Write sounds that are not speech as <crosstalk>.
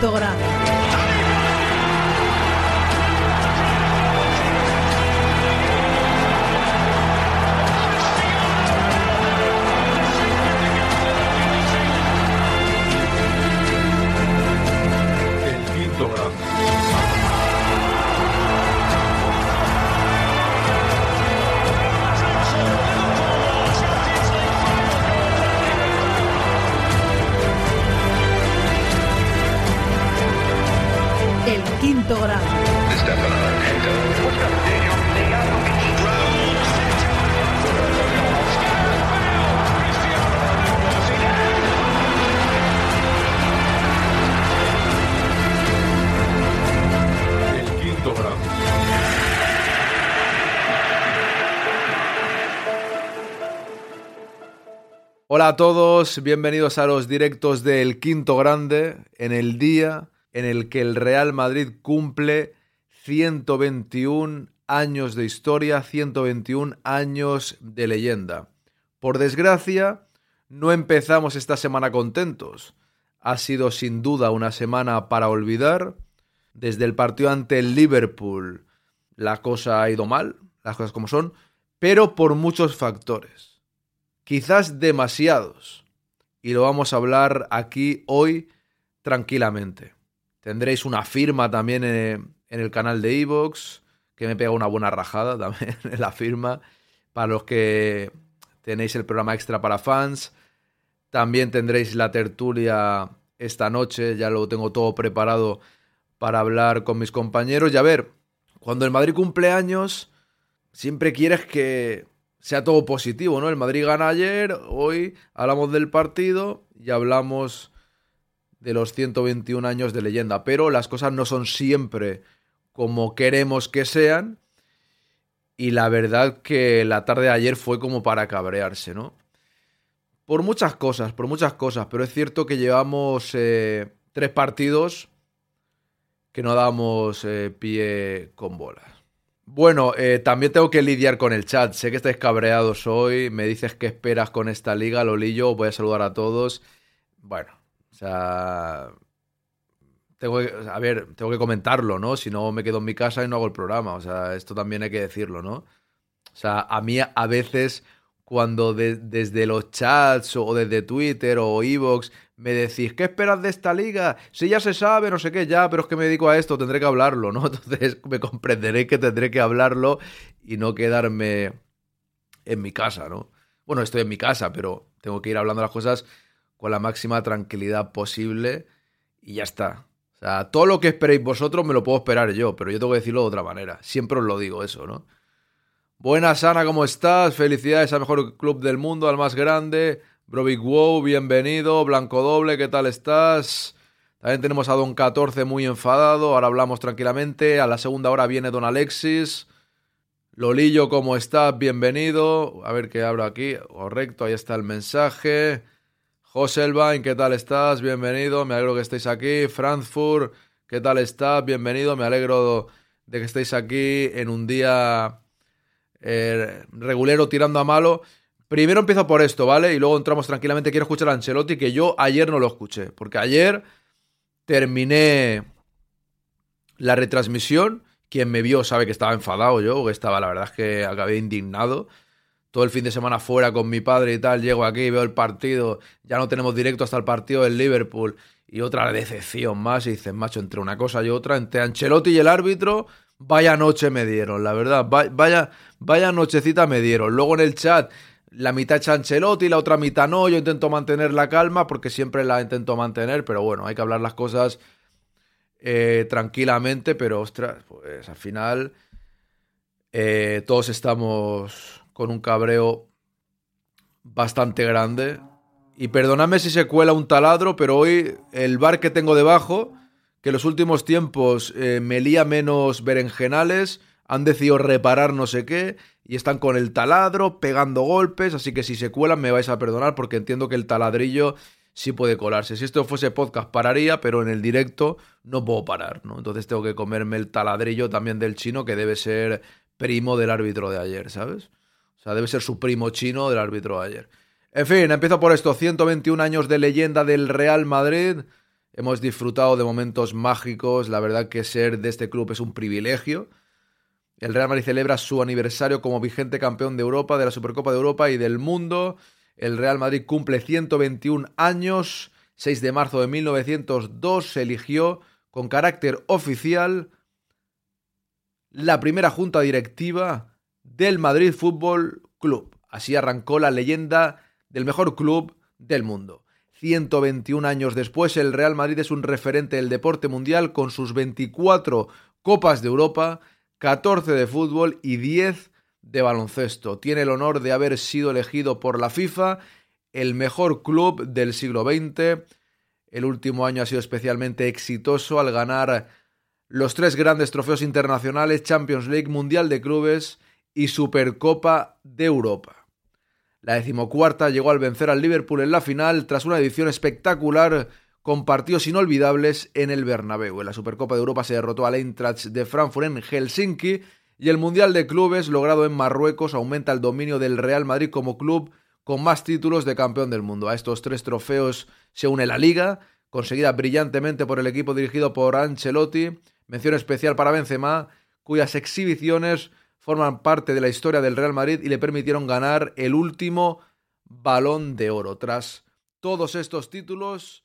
quinto Hola a todos, bienvenidos a los directos del Quinto Grande, en el día en el que el Real Madrid cumple 121 años de historia, 121 años de leyenda. Por desgracia, no empezamos esta semana contentos. Ha sido sin duda una semana para olvidar. Desde el partido ante el Liverpool, la cosa ha ido mal, las cosas como son, pero por muchos factores quizás demasiados. Y lo vamos a hablar aquí hoy tranquilamente. Tendréis una firma también en, el canal de Evox, que me pega una buena rajada también <laughs> en la firma. Para los que tenéis el programa extra para fans. También tendréis la tertulia esta noche, ya lo tengo todo preparado para hablar con mis compañeros. Y a ver, cuando el Madrid cumple años, siempre quieres que sea todo positivo, ¿no? El Madrid gana ayer, hoy hablamos del partido y hablamos de los 121 años de leyenda, pero las cosas no son siempre como queremos que sean y la verdad que la tarde de ayer fue como para cabrearse, ¿no? Por muchas cosas, por muchas cosas, pero es cierto que llevamos eh, tres partidos que no damos eh, pie con bolas. Bueno, eh, también tengo que lidiar con el chat. Sé que estáis cabreados hoy. Me dices qué esperas con esta liga, Lolillo. Voy a saludar a todos. Bueno, o sea. Tengo que, a ver, tengo que comentarlo, ¿no? Si no, me quedo en mi casa y no hago el programa. O sea, esto también hay que decirlo, ¿no? O sea, a mí a veces, cuando desde los chats o desde Twitter o Evox me decís, ¿qué esperas de esta liga? Si ya se sabe, no sé qué, ya, pero es que me dedico a esto, tendré que hablarlo, ¿no? <laughs> Entonces me comprenderéis que tendré que hablarlo y no quedarme en mi casa, ¿no? Bueno, estoy en mi casa, pero tengo que ir hablando las cosas con la máxima tranquilidad posible y ya está. O sea, todo lo que esperéis vosotros me lo puedo esperar yo, pero yo tengo que decirlo de otra manera. Siempre os lo digo eso, ¿no? Buenas, Ana, ¿cómo estás? Felicidades al mejor club del mundo, al más grande. Big Wow, bienvenido. Blanco Doble, ¿qué tal estás? También tenemos a Don 14 muy enfadado. Ahora hablamos tranquilamente. A la segunda hora viene Don Alexis. Lolillo, ¿cómo estás? Bienvenido. A ver qué abro aquí. Correcto, ahí está el mensaje. José Elbain, ¿qué tal estás? Bienvenido. Me alegro que estéis aquí. Frankfurt, ¿qué tal estás? Bienvenido. Me alegro de que estéis aquí en un día eh, regulero tirando a malo. Primero empiezo por esto, ¿vale? Y luego entramos tranquilamente. Quiero escuchar a Ancelotti, que yo ayer no lo escuché. Porque ayer terminé la retransmisión. Quien me vio sabe que estaba enfadado yo, que estaba, la verdad es que acabé indignado. Todo el fin de semana fuera con mi padre y tal, llego aquí, veo el partido, ya no tenemos directo hasta el partido del Liverpool y otra decepción más. Y dices, macho, entre una cosa y otra, entre Ancelotti y el árbitro, vaya noche me dieron, la verdad, vaya, vaya nochecita me dieron. Luego en el chat la mitad echa Ancelotti, la otra mitad no. Yo intento mantener la calma porque siempre la intento mantener, pero bueno, hay que hablar las cosas eh, tranquilamente, pero ostras, pues al final eh, todos estamos con un cabreo bastante grande. Y perdóname si se cuela un taladro, pero hoy el bar que tengo debajo, que en los últimos tiempos eh, me lía menos berenjenales, han decidido reparar no sé qué y están con el taladro pegando golpes, así que si se cuelan me vais a perdonar porque entiendo que el taladrillo sí puede colarse. Si esto fuese podcast pararía, pero en el directo no puedo parar, ¿no? Entonces tengo que comerme el taladrillo también del chino que debe ser primo del árbitro de ayer, ¿sabes? O sea, debe ser su primo chino del árbitro de ayer. En fin, empiezo por esto, 121 años de leyenda del Real Madrid. hemos disfrutado de momentos mágicos, la verdad que ser de este club es un privilegio. El Real Madrid celebra su aniversario como vigente campeón de Europa, de la Supercopa de Europa y del mundo. El Real Madrid cumple 121 años. 6 de marzo de 1902 se eligió con carácter oficial la primera junta directiva del Madrid Fútbol Club. Así arrancó la leyenda del mejor club del mundo. 121 años después, el Real Madrid es un referente del deporte mundial con sus 24 Copas de Europa, 14 de fútbol y 10 de baloncesto. Tiene el honor de haber sido elegido por la FIFA el mejor club del siglo XX. El último año ha sido especialmente exitoso al ganar los tres grandes trofeos internacionales, Champions League, Mundial de Clubes y Supercopa de Europa. La decimocuarta llegó al vencer al Liverpool en la final tras una edición espectacular con partidos inolvidables en el Bernabéu. En la Supercopa de Europa se derrotó al Eintracht de Frankfurt en Helsinki y el Mundial de Clubes logrado en Marruecos aumenta el dominio del Real Madrid como club con más títulos de campeón del mundo. A estos tres trofeos se une la Liga, conseguida brillantemente por el equipo dirigido por Ancelotti, Mención especial para Benzema, cuyas exhibiciones forman parte de la historia del Real Madrid y le permitieron ganar el último balón de oro. Tras todos estos títulos,